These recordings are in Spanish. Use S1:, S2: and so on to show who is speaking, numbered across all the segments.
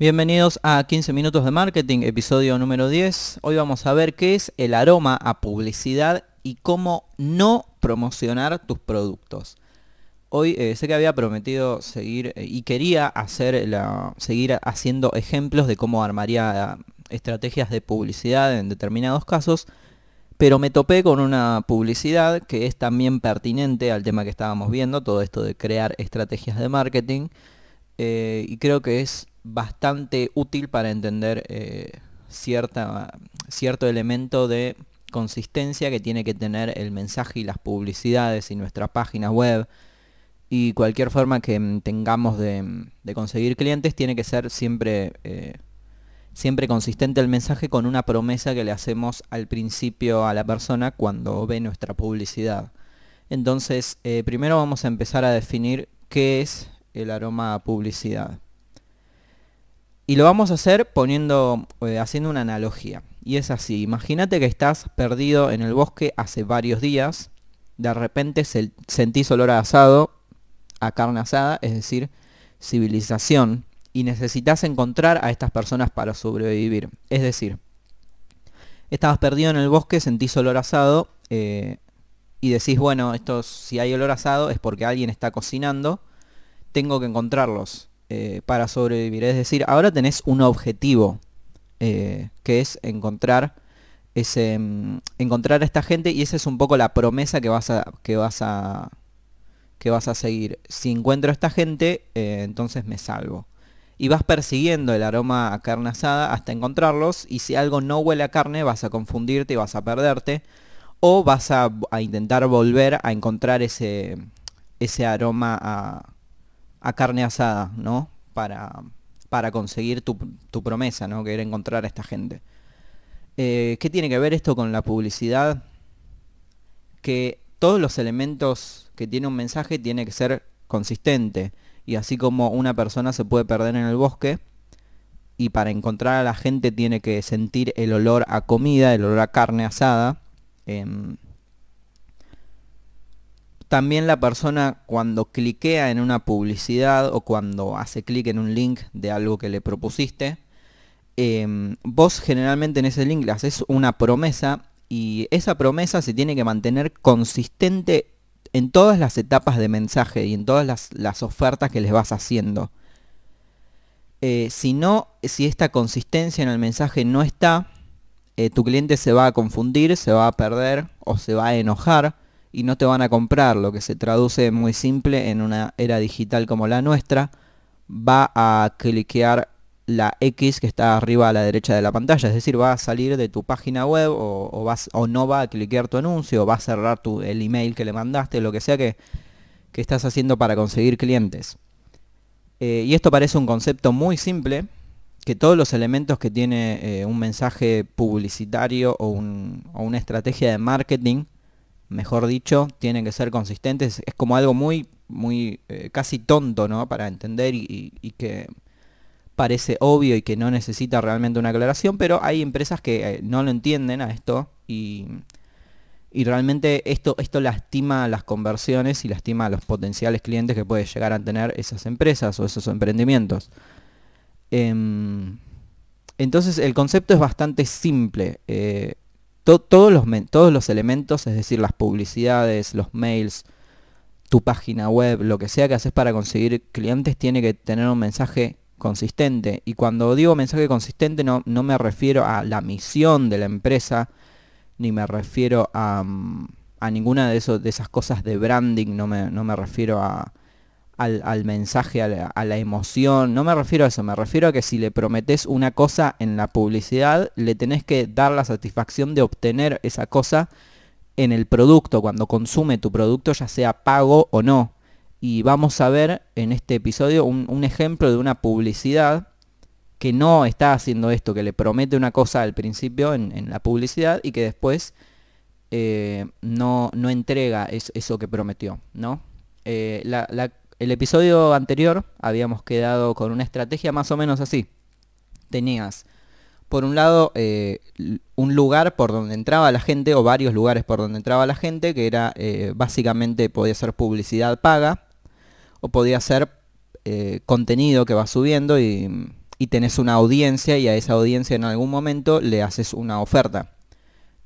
S1: Bienvenidos a 15 minutos de marketing, episodio número 10. Hoy vamos a ver qué es el aroma a publicidad y cómo no promocionar tus productos. Hoy eh, sé que había prometido seguir eh, y quería hacer la, seguir haciendo ejemplos de cómo armaría estrategias de publicidad en determinados casos, pero me topé con una publicidad que es también pertinente al tema que estábamos viendo, todo esto de crear estrategias de marketing, eh, y creo que es bastante útil para entender eh, cierta, cierto elemento de consistencia que tiene que tener el mensaje y las publicidades y nuestra página web y cualquier forma que mm, tengamos de, conseguir clientes tiene que ser siempre, eh, siempre consistente el mensaje con una promesa que le hacemos al principio a la persona cuando ve nuestra publicidad. Entonces, eh, primero vamos a empezar a definir qué es el aroma publicidad. Y lo vamos a hacer poniendo, eh, haciendo una analogía. Y es así, imagínate que estás perdido en el bosque hace varios días, de repente sentís olor a asado, a carne asada, es decir, civilización, y necesitas encontrar a estas personas para sobrevivir. Es decir, estabas perdido en el bosque, sentís olor asado, eh, y decís, bueno, esto, si hay olor asado es porque alguien está cocinando, tengo que encontrarlos. Eh, para sobrevivir. Es decir, ahora tenés un objetivo, eh, que es encontrar ese, mm, encontrar a esta gente y esa es un poco la promesa que vas a, que vas a, que vas a seguir. Si encuentro a esta gente, eh, entonces me salvo. Y vas persiguiendo el aroma a carne asada hasta encontrarlos y si algo no huele a carne vas a confundirte y vas a perderte. O vas a, a intentar volver a encontrar ese, ese aroma a, a carne asada, ¿no? Para, para conseguir tu, promesa, ¿no? Que encontrar a esta gente. Eh, ¿Qué tiene que ver esto con la publicidad? Que todos los elementos que tiene un mensaje tiene que ser consistente. Y así como una persona se puede perder en el bosque, y para encontrar a la gente tiene que sentir el olor a comida, el olor a carne asada. Em, también la persona cuando cliquea en una publicidad o cuando hace clic en un link de algo que le propusiste, em, vos generalmente en ese link le haces una promesa y esa promesa se tiene que mantener consistente en todas las etapas de mensaje y en todas las, ofertas que les vas haciendo. Eh, si no, si esta consistencia en el mensaje no está, eh, tu cliente se va a confundir, se va a perder o se va a enojar y no te van a comprar, lo que se traduce muy simple en una era digital como la nuestra, va a cliquear la X que está arriba a la derecha de la pantalla, es decir, va a salir de tu página web o, vas, o no va a cliquear tu anuncio, o va a cerrar tu, el email que le mandaste, lo que sea que, estás haciendo para conseguir clientes. Eh, y esto parece un concepto muy simple, que todos los elementos que tiene eh, un mensaje publicitario o, o una estrategia de marketing mejor dicho, tienen que ser consistentes. Es como algo muy, muy eh, casi tonto, ¿no? Para entender y, que parece obvio y que no necesita realmente una aclaración, pero hay empresas que eh, no lo entienden a esto y, y, realmente esto, esto lastima las conversiones y lastima a los potenciales clientes que puede llegar a tener esas empresas o esos emprendimientos. Em, entonces el concepto es bastante simple. Todos, los, todos los elementos, es decir, las publicidades, los mails, tu página web, lo que sea que haces para conseguir clientes, tiene que tener un mensaje consistente. Y cuando digo mensaje consistente no, no me refiero a la misión de la empresa, ni me refiero a, mm, a ninguna de, de esas cosas de branding, no me, no me refiero a, al, mensaje, a la, emoción. No me refiero a eso, me refiero a que si le prometes una cosa en la publicidad, le tenés que dar la satisfacción de obtener esa cosa en el producto, cuando consume tu producto, ya sea pago o no. Y vamos a ver en este episodio un, ejemplo de una publicidad que no está haciendo esto, que le promete una cosa al principio en, la publicidad y que después eh, no, no, entrega eso que prometió, ¿no? Eh, la, el episodio anterior habíamos quedado con una estrategia más o menos así. Tenías, por un lado, eh, un lugar por donde entraba la gente, o varios lugares por donde entraba la gente, que era eh, básicamente podía ser publicidad paga, o podía ser eh, contenido que va subiendo y, y tenés una audiencia y a esa audiencia en algún momento le haces una oferta.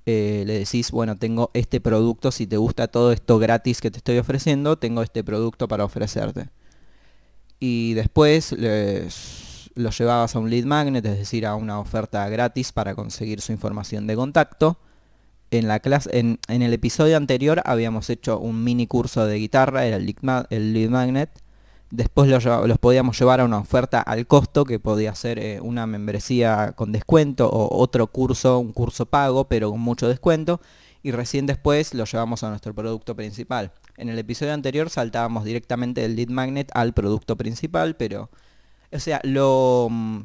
S1: Eh, le decís, bueno, tengo este producto, si te gusta todo esto gratis que te estoy ofreciendo, tengo este producto para ofrecerte. Y después lo llevabas a un lead magnet, es decir, a una oferta gratis para conseguir su información de contacto. En, la clase, en, el episodio anterior habíamos hecho un mini curso de guitarra, era el lead, magnet. Después los, podíamos llevar a una oferta al costo, que podía ser eh, una membresía con descuento o otro curso, un curso pago, pero con mucho descuento. Y recién después lo llevamos a nuestro producto principal. En el episodio anterior saltábamos directamente del lead magnet al producto principal, pero o sea, lo, mm,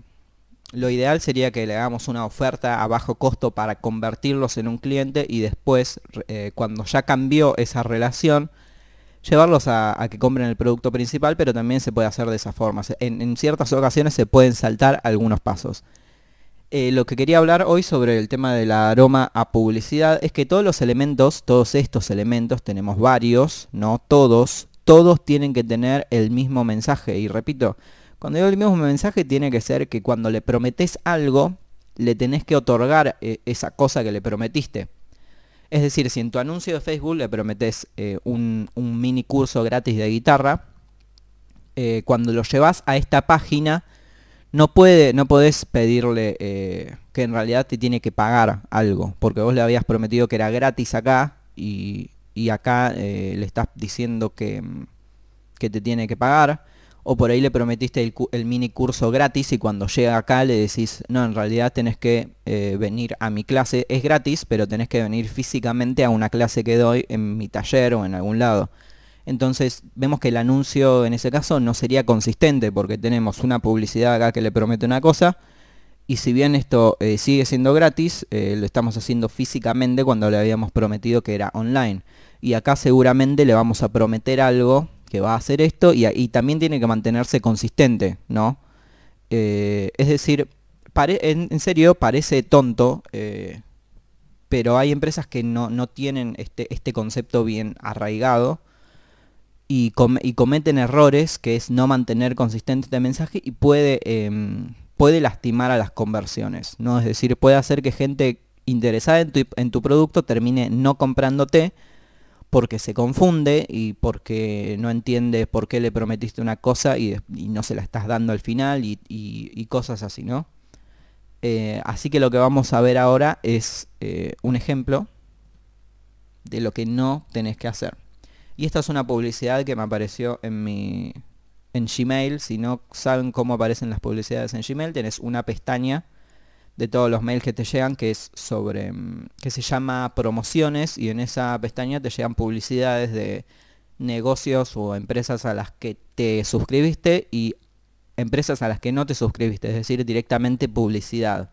S1: lo ideal sería que le hagamos una oferta a bajo costo para convertirlos en un cliente y después, eh, cuando ya cambió esa relación, llevarlos a, que compren el producto principal, pero también se puede hacer de esa forma. En, ciertas ocasiones se pueden saltar algunos pasos. Eh, lo que quería hablar hoy sobre el tema del aroma a publicidad es que todos los elementos, todos estos elementos, tenemos varios, no todos, todos tienen que tener el mismo mensaje. Y repito, cuando digo el mismo mensaje tiene que ser que cuando le prometes algo, le tenés que otorgar eh, esa cosa que le prometiste. Es decir, si en tu anuncio de Facebook le prometes eh, un, mini curso gratis de guitarra, eh, cuando lo llevas a esta página, no, puede, no podés pedirle que en realidad te tiene que pagar algo, porque vos le habías prometido que era gratis acá y, acá le estás diciendo que, que te tiene que pagar o por ahí le prometiste el, mini curso gratis y cuando llega acá le decís, no, en realidad tenés que eh, venir a mi clase, es gratis, pero tenés que venir físicamente a una clase que doy en mi taller o en algún lado. Entonces vemos que el anuncio en ese caso no sería consistente porque tenemos una publicidad acá que le promete una cosa y si bien esto eh, sigue siendo gratis, eh, lo estamos haciendo físicamente cuando le habíamos prometido que era online. Y acá seguramente le vamos a prometer algo que va a hacer esto y, también tiene que mantenerse consistente, ¿no? Eh, es decir, en, serio parece tonto, eh, pero hay empresas que no, tienen este, este, concepto bien arraigado y, cometen errores que es no mantener consistente este mensaje y puede, em, puede lastimar a las conversiones, ¿no? Es decir, puede hacer que gente interesada en tu, en tu producto termine no comprándote porque se confunde y porque no entiende por qué le prometiste una cosa y, no se la estás dando al final y, cosas así, ¿no? Eh, así que lo que vamos a ver ahora es eh, un ejemplo de lo que no tenés que hacer. Y esta es una publicidad que me apareció en mi en Gmail. Si no saben cómo aparecen las publicidades en Gmail, tenés una pestaña de todos los mails que te llegan, que es sobre, mm, que se llama promociones y en esa pestaña te llegan publicidades de negocios o empresas a las que te suscribiste y empresas a las que no te suscribiste, es decir, directamente publicidad.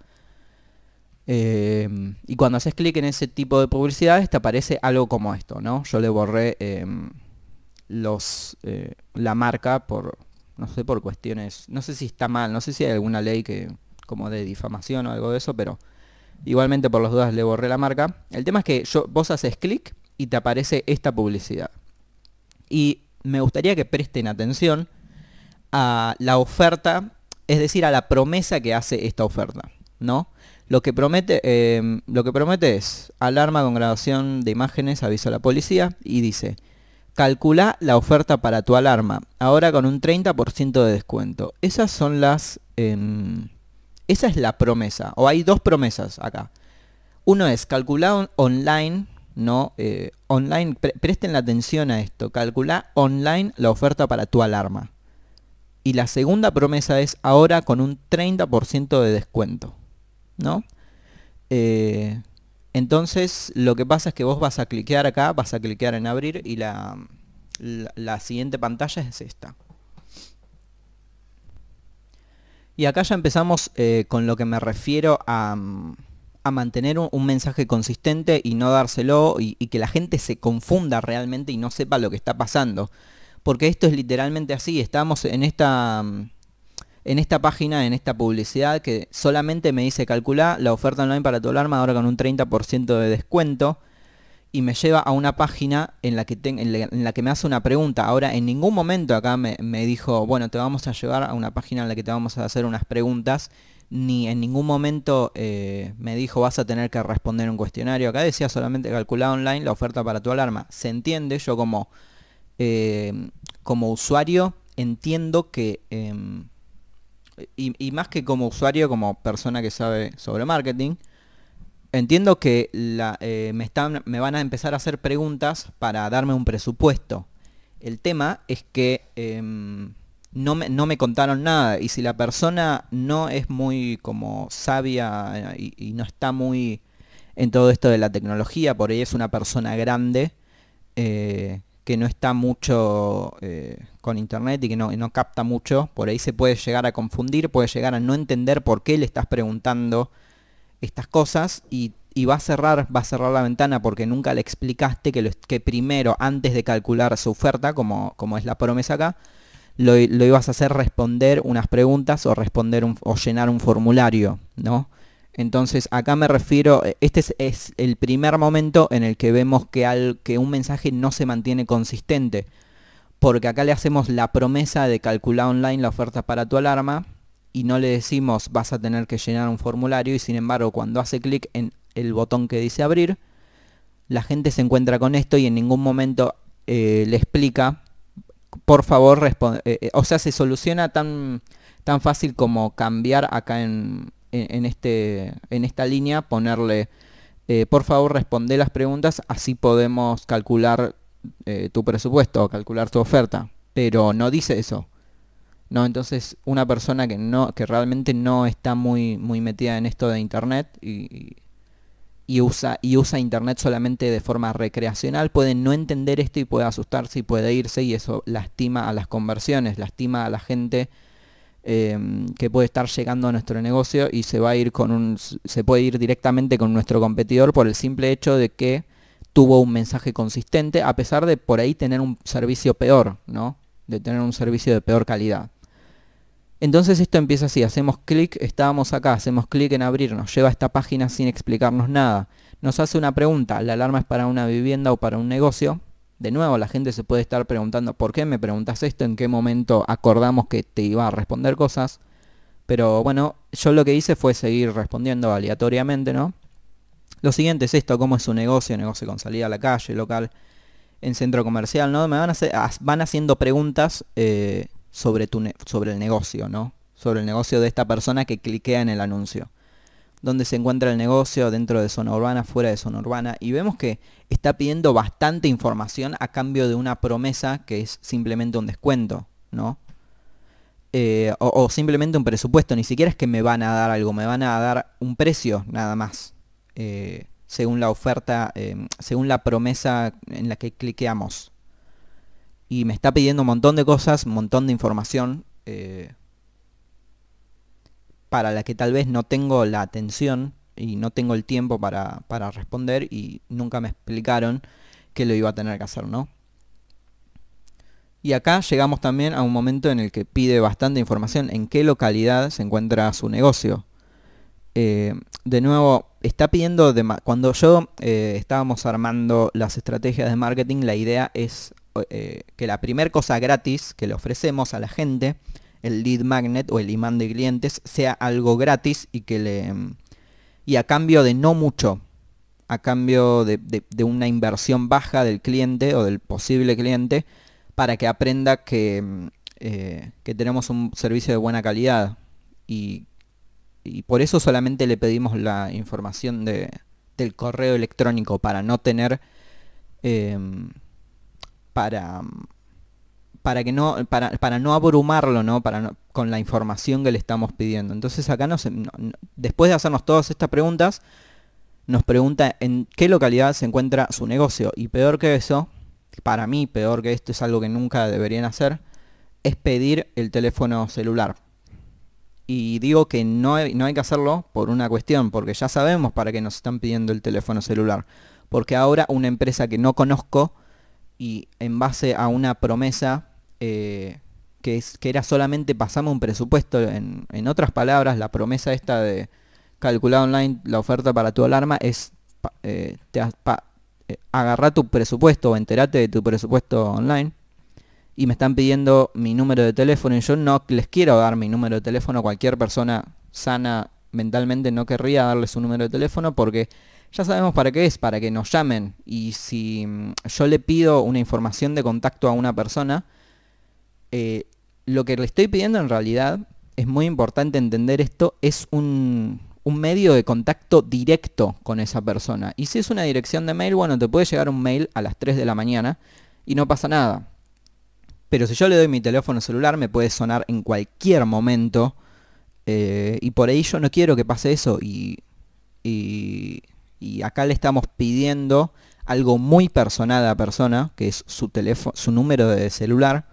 S1: Em, y cuando haces clic en ese tipo de publicidades te aparece algo como esto, ¿no? Yo le borré em, los, eh, la marca por, no sé, por cuestiones, no sé si está mal, no sé si hay alguna ley que, como de difamación o algo de eso, pero igualmente por las dudas le borré la marca. El tema es que yo, vos haces clic y te aparece esta publicidad. Y me gustaría que presten atención a la oferta, es decir, a la promesa que hace esta oferta, ¿no? Lo que promete, em, lo que promete es alarma con grabación de imágenes, aviso a la policía y dice, calcula la oferta para tu alarma, ahora con un 30% de descuento. Esas son las... Em, esa es la promesa, o hay dos promesas acá. Uno es calcular online, no eh, online, presten la atención a esto, calcular online la oferta para tu alarma. Y la segunda promesa es ahora con un 30% de descuento, ¿no? Eh, entonces lo que pasa es que vos vas a cliquear acá, vas a cliquear en abrir y la, la siguiente pantalla es esta. Y acá ya empezamos eh, con lo que me refiero a, mantener un, mensaje consistente y no dárselo y, que la gente se confunda realmente y no sepa lo que está pasando. Porque esto es literalmente así, estamos en esta, en esta página, en esta publicidad que solamente me dice calcular la oferta online para tu alarma ahora con un 30% de descuento. Y me lleva a una página en la que, en, la, que me hace una pregunta. Ahora, en ningún momento acá me, dijo, bueno, te vamos a llevar a una página en la que te vamos a hacer unas preguntas, ni en ningún momento eh, me dijo, vas a tener que responder un cuestionario. Acá decía solamente calcular online la oferta para tu alarma. Se entiende, yo como, eh, como usuario entiendo que... Em, y más que como usuario, como persona que sabe sobre marketing, entiendo que eh, me, van a empezar a hacer preguntas para darme un presupuesto. El tema es que em, no, me, contaron nada y si la persona no es muy como sabia eh, y, no está muy en todo esto de la tecnología, por ahí es una persona grande eh, que no está mucho con internet y que no capta mucho, por ahí se puede llegar a confundir, puede llegar a no entender por qué le estás preguntando estas cosas y, va a cerrar, va a cerrar la ventana porque nunca le explicaste que, primero, antes de calcular su oferta, como, como es la promesa acá, lo, ibas a hacer responder unas preguntas o responder o llenar un formulario, ¿no? Entonces acá me refiero, este es, el primer momento en el que vemos que, al, que un mensaje no se mantiene consistente, porque acá le hacemos la promesa de calcular online la oferta para tu alarma, y no le decimos vas a tener que llenar un formulario y sin embargo cuando hace clic en el botón que dice abrir, la gente se encuentra con esto y en ningún momento eh, le explica, por favor, eh, eh, o sea, se soluciona tan, tan fácil como cambiar acá en, en, este, en esta línea, ponerle, por favor, responde las preguntas, así podemos calcular tu presupuesto calcular tu oferta. Pero no dice eso. ¿No? Entonces, una persona que no, que realmente no está muy, muy metida en esto de internet y, y, usa, y usa internet solamente de forma recreacional, puede no entender esto y puede asustarse y puede irse y eso lastima a las conversiones, lastima a la gente em, que puede estar llegando a nuestro negocio y se va a ir con un, se puede ir directamente con nuestro competidor por el simple hecho de que tuvo un mensaje consistente, a pesar de por ahí tener un servicio peor, ¿no? De tener un servicio de peor calidad. Entonces esto empieza así, hacemos clic, estábamos acá, hacemos clic en abrir, nos lleva esta página sin explicarnos nada. Nos hace una pregunta, ¿la alarma es para una vivienda o para un negocio? De nuevo, la gente se puede estar preguntando, ¿por qué me preguntas esto? ¿En qué momento acordamos que te iba a responder cosas? Pero bueno, yo lo que hice fue seguir respondiendo aleatoriamente, ¿no? Lo siguiente es esto, cómo es su negocio, negocio con salida a la calle, local, en centro comercial, ¿no? Me van, a van haciendo preguntas eh, sobre, el negocio, ¿no? Sobre el negocio de esta persona que cliquea en el anuncio. Dónde se encuentra el negocio, dentro de zona urbana, fuera de zona urbana. Y vemos que está pidiendo bastante información a cambio de una promesa que es simplemente un descuento, ¿no? Eh, o, simplemente un presupuesto, ni siquiera es que me van a dar algo, me van a dar un precio nada más, eh, según la oferta, eh, según la promesa en la que cliqueamos y me está pidiendo un montón de cosas, un montón de información eh, para la que tal vez no tengo la atención y no tengo el tiempo para, para, responder y nunca me explicaron que lo iba a tener que hacer, ¿no? Y acá llegamos también a un momento en el que pide bastante información en qué localidad se encuentra su negocio. Eh, de nuevo, está pidiendo, cuando yo eh, estábamos armando las estrategias de marketing, la idea es eh, que la primera cosa gratis que le ofrecemos a la gente, el lead magnet o el imán de clientes, sea algo gratis y que le y a cambio de no mucho, a cambio de, una inversión baja del cliente o del posible cliente, para que aprenda que, eh, que tenemos un servicio de buena calidad. Y, y, por eso solamente le pedimos la información de, del correo electrónico, para no tener... Eh, para, para que no para, para no abrumarlo no para con la información que le estamos pidiendo. Entonces acá no, después de hacernos todas estas preguntas nos pregunta en qué localidad se encuentra su negocio. Y peor que eso para mí peor que esto es algo que nunca deberían hacer es pedir el teléfono celular. Y digo que no no hay que hacerlo por una cuestión porque ya sabemos para qué nos están pidiendo el teléfono celular. Porque ahora una empresa que no conozco y en base a una promesa eh, que, que era solamente pasamos un presupuesto, en, otras palabras, la promesa esta de calcular online la oferta para tu alarma es, eh, eh, agarrá tu presupuesto o enterate de tu presupuesto online y me están pidiendo mi número de teléfono y yo no les quiero dar mi número de teléfono. Cualquier persona sana mentalmente no querría darle su número de teléfono porque ya sabemos para qué es, para que nos llamen. Y si mm, yo le pido una información de contacto a una persona, eh, lo que le estoy pidiendo en realidad, es muy importante entender esto, es un, un medio de contacto directo con esa persona. Y si es una dirección de mail, bueno, te puede llegar un mail a las 3 de la mañana y no pasa nada. Pero si yo le doy mi teléfono celular, me puede sonar en cualquier momento. Eh, y por ahí yo no quiero que pase eso. Y, y, y, acá le estamos pidiendo algo muy personal a la persona, que es su teléfono, su número de celular,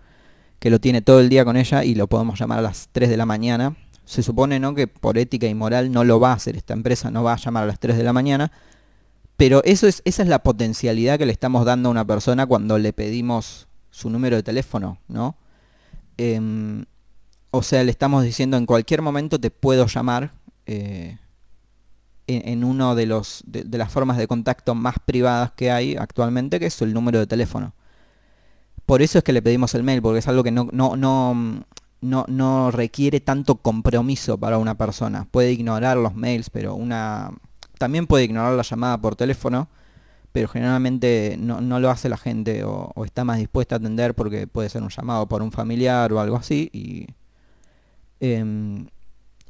S1: que lo tiene todo el día con ella y lo podemos llamar a las 3 de la mañana se supone ¿no? que por ética y moral no lo va a hacer esta empresa, no va a llamar a las 3 de la mañana, pero eso es, esa es la potencialidad que le estamos dando a una persona cuando le pedimos su número de teléfono, ¿no? Em, o sea, le estamos diciendo en cualquier momento te puedo llamar eh, en, uno de, los, de, de, las formas de contacto más privadas que hay actualmente, que es el número de teléfono. Por eso es que le pedimos el mail, porque es algo que no, no, no, no, no requiere tanto compromiso para una persona. Puede ignorar los mails, pero una... También puede ignorar la llamada por teléfono, pero generalmente no, no lo hace la gente o, está más dispuesta a atender porque puede ser un llamado por un familiar o algo así. Y, em,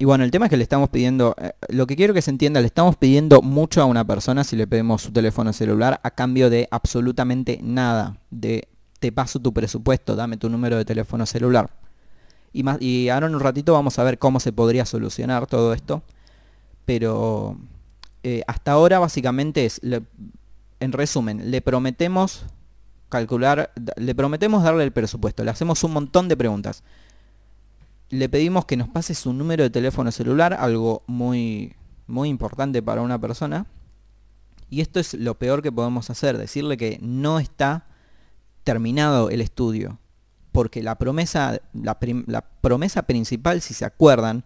S1: y bueno, el tema es que le estamos pidiendo, eh, lo que quiero que se entienda, le estamos pidiendo mucho a una persona si le pedimos su teléfono celular a cambio de absolutamente nada. De te paso tu presupuesto, dame tu número de teléfono celular. Y, más, y ahora en un ratito vamos a ver cómo se podría solucionar todo esto. Pero eh, hasta ahora básicamente es, en resumen, le prometemos calcular, le prometemos darle el presupuesto, le hacemos un montón de preguntas. Le pedimos que nos pase su número de teléfono celular, algo muy, muy importante para una persona. Y esto es lo peor que podemos hacer, decirle que no está terminado el estudio porque la promesa, la, promesa principal, si se acuerdan,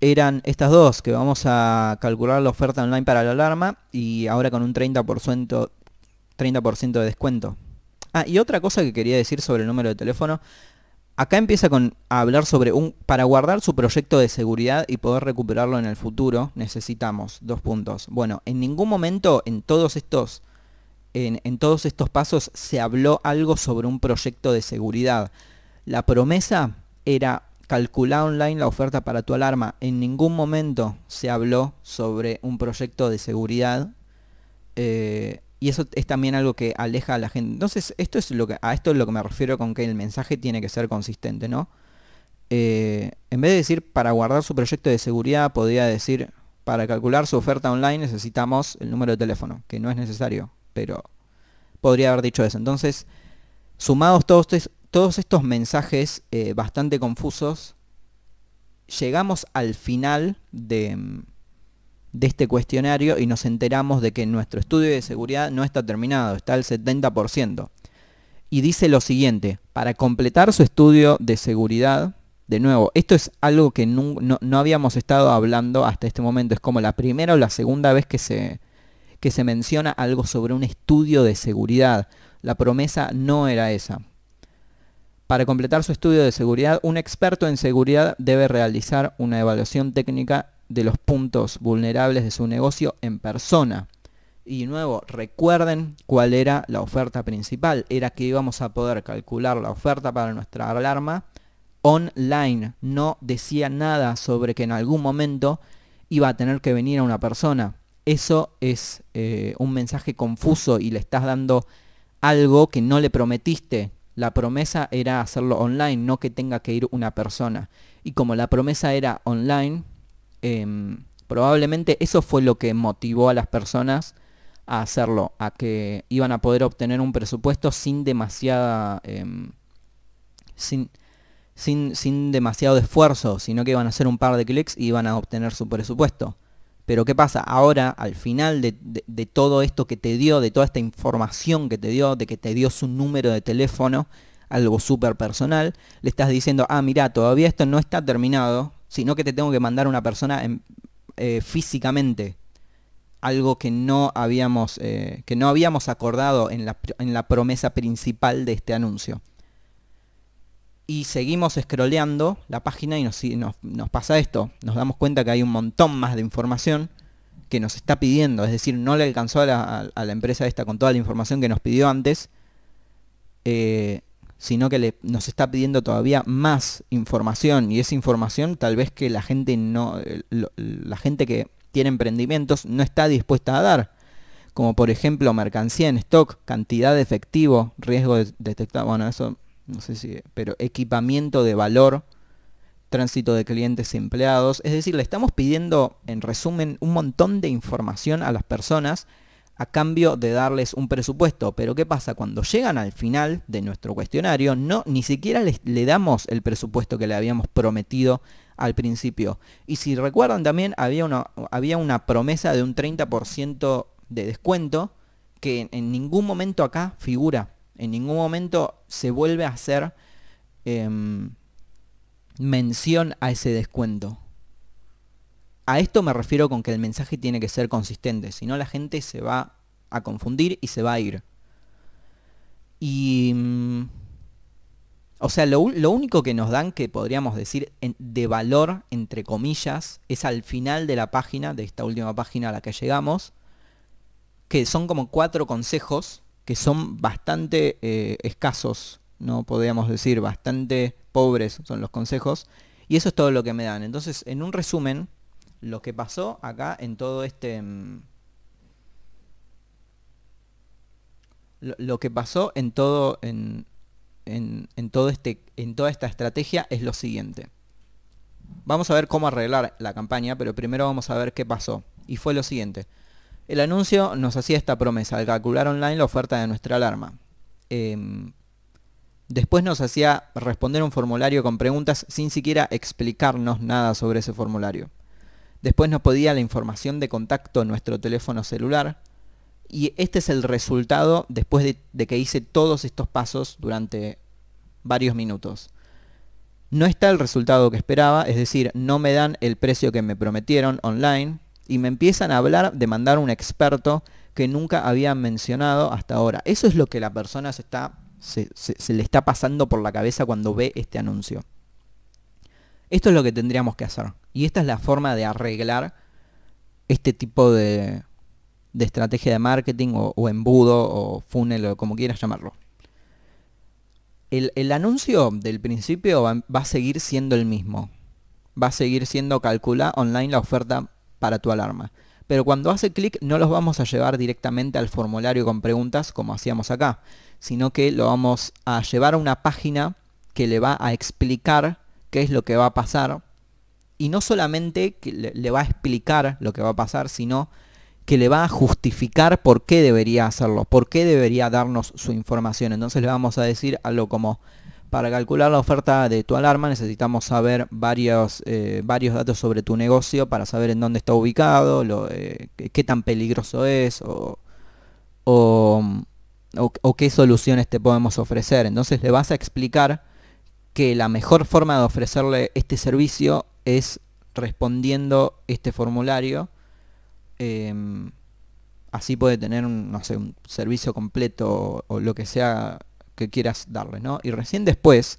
S1: eran estas dos, que vamos a calcular la oferta online para la alarma y ahora con un 30%, 30 de descuento. Ah, y otra cosa que quería decir sobre el número de teléfono, acá empieza con a hablar sobre un para guardar su proyecto de seguridad y poder recuperarlo en el futuro, necesitamos dos puntos. Bueno, en ningún momento en todos estos en, todos estos pasos se habló algo sobre un proyecto de seguridad. La promesa era calcular online la oferta para tu alarma. En ningún momento se habló sobre un proyecto de seguridad. Eh, y eso es también algo que aleja a la gente. Entonces, esto es lo que, a esto es lo que me refiero con que el mensaje tiene que ser consistente, ¿no? Eh, en vez de decir para guardar su proyecto de seguridad, podría decir para calcular su oferta online necesitamos el número de teléfono, que no es necesario pero podría haber dicho eso. Entonces, sumados todos, todos estos mensajes eh, bastante confusos, llegamos al final de, de este cuestionario y nos enteramos de que nuestro estudio de seguridad no está terminado, está al 70%. Y dice lo siguiente, para completar su estudio de seguridad, de nuevo, esto es algo que no, no, habíamos estado hablando hasta este momento, es como la primera o la segunda vez que se, que se menciona algo sobre un estudio de seguridad. La promesa no era esa. Para completar su estudio de seguridad, un experto en seguridad debe realizar una evaluación técnica de los puntos vulnerables de su negocio en persona. Y nuevo, recuerden cuál era la oferta principal. Era que íbamos a poder calcular la oferta para nuestra alarma online. No decía nada sobre que en algún momento iba a tener que venir a una persona eso es eh, un mensaje confuso y le estás dando algo que no le prometiste. La promesa era hacerlo online, no que tenga que ir una persona. Y como la promesa era online, em, probablemente eso fue lo que motivó a las personas a hacerlo, a que iban a poder obtener un presupuesto sin demasiada... Em, sin, sin, sin demasiado esfuerzo, sino que iban a hacer un par de clics y iban a obtener su presupuesto. Pero ¿qué pasa? Ahora, al final de, todo esto que te dio, de toda esta información que te dio, de que te dio su número de teléfono, algo súper personal, le estás diciendo, ah, mira, todavía esto no está terminado, sino que te tengo que mandar una persona eh, físicamente. algo que no habíamos, eh, que no habíamos acordado en la, en la promesa principal de este anuncio. Y seguimos scrolleando la página y nos, pasa esto. Nos damos cuenta que hay un montón más de información que nos está pidiendo. Es decir, no le alcanzó a la, empresa esta con toda la información que nos pidió antes. Eh, sino que nos está pidiendo todavía más información y esa información tal vez que la gente no eh, la gente que tiene emprendimientos no está dispuesta a dar como por ejemplo mercancía en stock cantidad de efectivo riesgo de detectado bueno eso no sé si pero equipamiento de valor tránsito de clientes y empleados es decir le estamos pidiendo en resumen un montón de información a las personas a cambio de darles un presupuesto. Pero ¿qué pasa? Cuando llegan al final de nuestro cuestionario, no, ni siquiera les, le damos el presupuesto que le habíamos prometido al principio. Y si recuerdan también había una, había una promesa de un 30% de descuento que en, ningún momento acá figura. En ningún momento se vuelve a hacer em, mención a ese descuento. A esto me refiero con que el mensaje tiene que ser consistente, si no la gente se va a confundir y se va a ir. Y... Mm, o sea, lo, único que nos dan que podríamos decir de valor, entre comillas, es al final de la página, de esta última página a la que llegamos, que son como cuatro consejos que son bastante eh, escasos, no podríamos decir, bastante pobres son los consejos, y eso es todo lo que me dan. Entonces, en un resumen, lo que pasó acá en todo este... Mm, lo, que pasó en todo, en, en, todo este, en toda esta estrategia es lo siguiente. Vamos a ver cómo arreglar la campaña, pero primero vamos a ver qué pasó. Y fue lo siguiente. El anuncio nos hacía esta promesa, de calcular online la oferta de nuestra alarma. Em, después nos hacía responder un formulario con preguntas sin siquiera explicarnos nada sobre ese formulario. Después nos podía la información de contacto en nuestro teléfono celular. Y este es el resultado después de, que hice todos estos pasos durante varios minutos. No está el resultado que esperaba, es decir, no me dan el precio que me prometieron online y me empiezan a hablar de mandar un experto que nunca había mencionado hasta ahora. Eso es lo que la persona se, está, se le está pasando por la cabeza cuando ve este anuncio. Esto es lo que tendríamos que hacer. Y esta es la forma de arreglar este tipo de, estrategia de marketing o, embudo o funnel o como quieras llamarlo. El, anuncio del principio va, a seguir siendo el mismo. Va a seguir siendo calcula online la oferta para tu alarma. Pero cuando hace clic no los vamos a llevar directamente al formulario con preguntas como hacíamos acá, sino que lo vamos a llevar a una página que le va a explicar qué es lo que va a pasar. Y no solamente le, va a explicar lo que va a pasar, sino que le va a justificar por qué debería hacerlo, por qué debería darnos su información. Entonces le vamos a decir algo como, para calcular la oferta de tu alarma necesitamos saber varios, eh, varios datos sobre tu negocio para saber en dónde está ubicado, eh, qué tan peligroso es o, o, qué soluciones te podemos ofrecer. Entonces le vas a explicar que la mejor forma de ofrecerle este servicio es respondiendo este formulario. Em, así puede tener un, no sé, un servicio completo o, lo que sea que quieras darle, ¿no? Y recién después,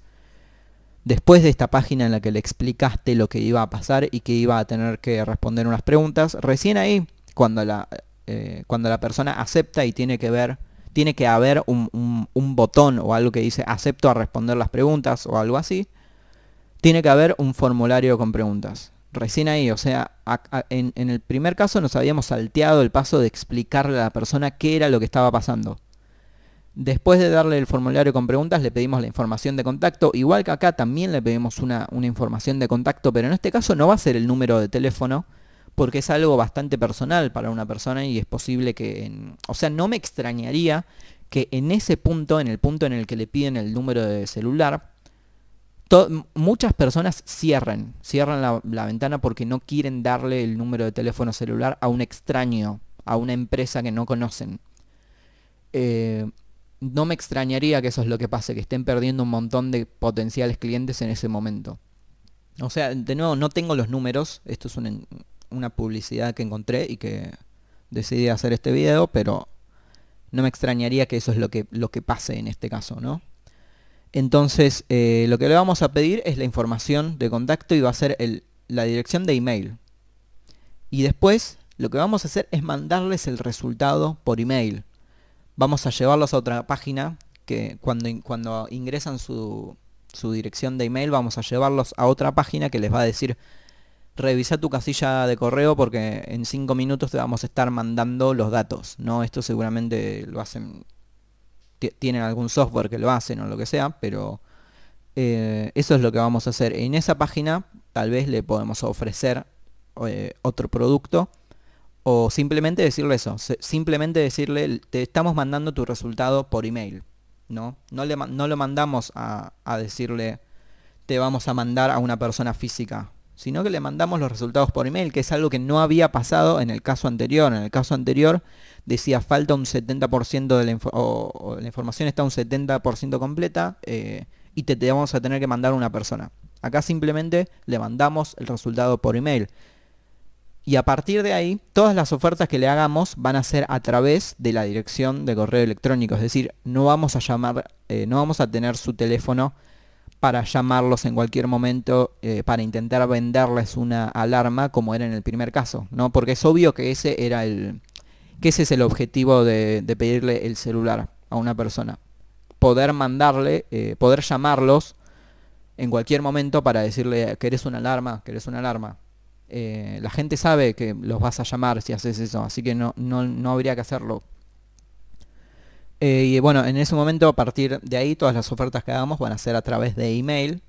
S1: después de esta página en la que le explicaste lo que iba a pasar y que iba a tener que responder unas preguntas, recién ahí, cuando la, eh, cuando la persona acepta y tiene que ver tiene que haber un, botón o algo que dice acepto a responder las preguntas o algo así. Tiene que haber un formulario con preguntas. Recién ahí, o sea, en, el primer caso nos habíamos salteado el paso de explicarle a la persona qué era lo que estaba pasando. Después de darle el formulario con preguntas, le pedimos la información de contacto. Igual que acá también le pedimos una, una, información de contacto, pero en este caso no va a ser el número de teléfono, porque es algo bastante personal para una persona y es posible que, o sea, no me extrañaría que en ese punto, en el punto en el que le piden el número de celular, muchas personas cierren, cierran la, ventana porque no quieren darle el número de teléfono celular a un extraño, a una empresa que no conocen. Eh, no me extrañaría que eso es lo que pase, que estén perdiendo un montón de potenciales clientes en ese momento. O sea, de nuevo, no tengo los números, esto es un, una publicidad que encontré y que decidí hacer este video, pero no me extrañaría que eso es lo que, lo que pase en este caso, ¿no? Entonces, eh, lo que le vamos a pedir es la información de contacto y va a ser la dirección de email. Y después, lo que vamos a hacer es mandarles el resultado por email. Vamos a llevarlos a otra página que cuando, cuando ingresan su, su dirección de email, vamos a llevarlos a otra página que les va a decir revisa tu casilla de correo porque en 5 minutos te vamos a estar mandando los datos. ¿no? Esto seguramente lo hacen tienen algún software que lo hacen o lo que sea, pero eh, eso es lo que vamos a hacer. En esa página tal vez le podemos ofrecer eh, otro producto o simplemente decirle eso, simplemente decirle te estamos mandando tu resultado por email, ¿no? No, lo mandamos a decirle te vamos a mandar a una persona física, sino que le mandamos los resultados por email, que es algo que no había pasado en el caso anterior. En el caso anterior decía falta un 70% de la, o, la información está un 70% completa eh, y te, vamos a tener que mandar una persona. Acá simplemente le mandamos el resultado por email. Y a partir de ahí, todas las ofertas que le hagamos van a ser a través de la dirección de correo electrónico. Es decir, no vamos a llamar, eh, no vamos a tener su teléfono para llamarlos en cualquier momento eh, para intentar venderles una alarma como era en el primer caso, ¿no? Porque es obvio que ese era el que ese es el objetivo de, pedirle el celular a una persona. Poder mandarle, eh, poder llamarlos en cualquier momento para decirle que eres una alarma, que eres una alarma. Eh, la gente sabe que los vas a llamar si haces eso, así que no, no, no habría que hacerlo eh, y bueno, en ese momento, a partir de ahí, todas las ofertas que hagamos van a ser a través de email.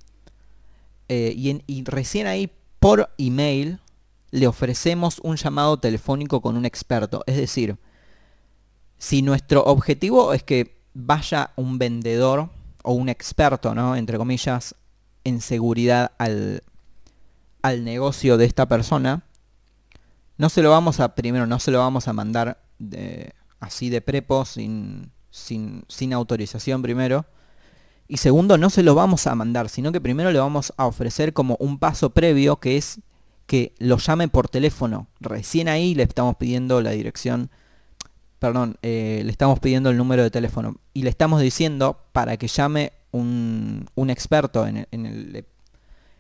S1: Eh, y, recién ahí, por email, le ofrecemos un llamado telefónico con un experto. Es decir, si nuestro objetivo es que vaya un vendedor o un experto, ¿no? Entre comillas, en seguridad al, al negocio de esta persona, no se lo vamos a, primero, no se lo vamos a mandar así de prepo, sin, sin, autorización primero. Y segundo, no se lo vamos a mandar, sino que primero le vamos a ofrecer como un paso previo que es que lo llame por teléfono. Recién ahí le estamos pidiendo la dirección, perdón, eh, le estamos pidiendo el número de teléfono. Y le estamos diciendo para que llame un, experto. En el,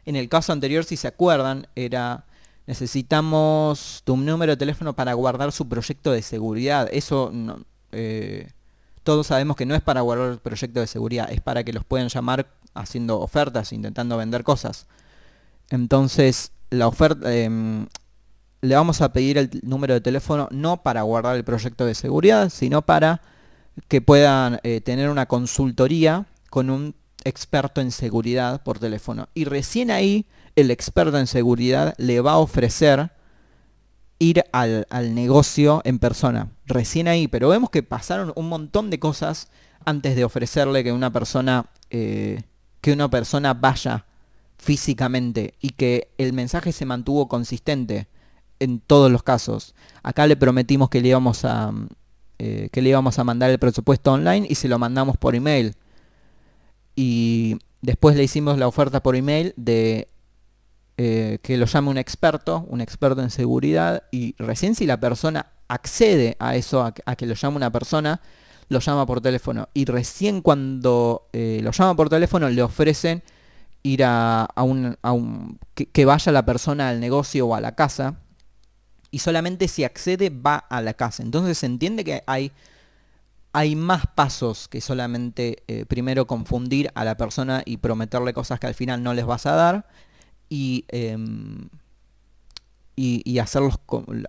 S1: en, el, caso anterior, si se acuerdan, era necesitamos tu número de teléfono para guardar su proyecto de seguridad. Eso no... Eh, todos sabemos que no es para guardar el proyecto de seguridad, es para que los puedan llamar haciendo ofertas, intentando vender cosas. Entonces, la oferta, em, le vamos a pedir el número de teléfono no para guardar el proyecto de seguridad, sino para que puedan eh, tener una consultoría con un experto en seguridad por teléfono. Y recién ahí el experto en seguridad le va a ofrecer ir al, negocio en persona. Recién ahí, pero vemos que pasaron un montón de cosas antes de ofrecerle que una persona, eh, que una persona vaya físicamente y que el mensaje se mantuvo consistente en todos los casos. Acá le prometimos que le íbamos a, eh, que le íbamos a mandar el presupuesto online y se lo mandamos por email. Y después le hicimos la oferta por email de eh, que lo llame un experto, un experto en seguridad, y recién si la persona accede a eso, a, que lo llame una persona, lo llama por teléfono. Y recién cuando eh, lo llama por teléfono le ofrecen ir a, un... Que, vaya la persona al negocio o a la casa. Y solamente si accede va a la casa. Entonces se entiende que hay hay más pasos que solamente eh, primero confundir a la persona y prometerle cosas que al final no les vas a dar Em, y, hacerlos,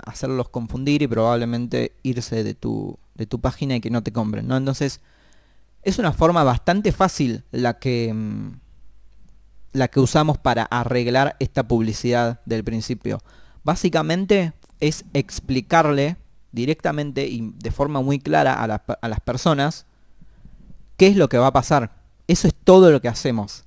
S1: hacerlos confundir y probablemente irse de tu, de tu página y que no te compren, ¿no? Entonces, es una forma bastante fácil la que, em, la que usamos para arreglar esta publicidad del principio. Básicamente es explicarle directamente y de forma muy clara a, a las personas qué es lo que va a pasar. Eso es todo lo que hacemos.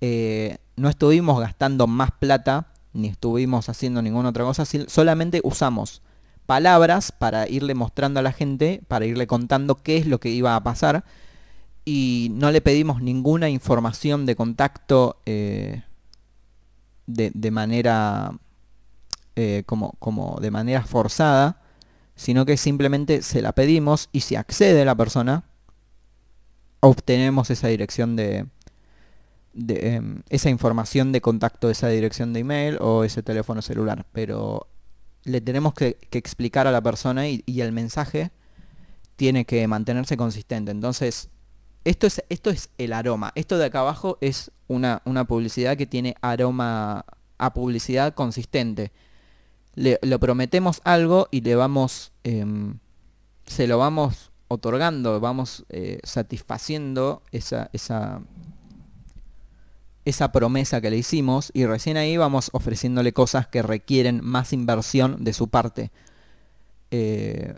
S1: Eh, no estuvimos gastando más plata, ni estuvimos haciendo ninguna otra cosa, solamente usamos palabras para irle mostrando a la gente, para irle contando qué es lo que iba a pasar, y no le pedimos ninguna información de contacto eh, de, manera eh, como, como de manera forzada, sino que simplemente se la pedimos y si accede la persona, obtenemos esa dirección de, em, esa información de contacto, esa dirección de email o ese teléfono celular. Pero le tenemos que, explicar a la persona y, el mensaje tiene que mantenerse consistente. Entonces, esto es, esto es el aroma. Esto de acá abajo es una, una publicidad que tiene aroma a publicidad consistente. Le, lo prometemos algo y le vamos, em, se lo vamos otorgando, vamos eh, satisfaciendo esa, esa, esa promesa que le hicimos y recién ahí vamos ofreciéndole cosas que requieren más inversión de su parte. Eh,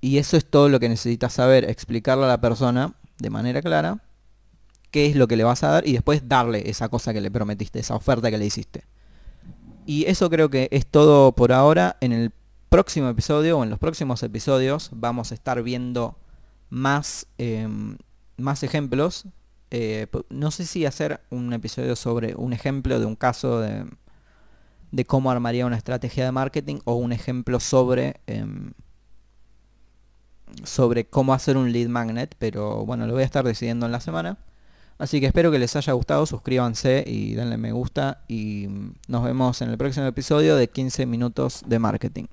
S1: y eso es todo lo que necesitas saber, explicarle a la persona de manera clara qué es lo que le vas a dar y después darle esa cosa que le prometiste, esa oferta que le hiciste. Y eso creo que es todo por ahora. En el próximo episodio o en los próximos episodios vamos a estar viendo más, em, más ejemplos eh, no sé si hacer un episodio sobre un ejemplo de un caso de, de cómo armaría una estrategia de marketing o un ejemplo sobre em, sobre cómo hacer un lead magnet, pero bueno, lo voy a estar decidiendo en la semana. Así que espero que les haya gustado, suscríbanse y denle me gusta y nos vemos en el próximo episodio de 15 minutos de marketing.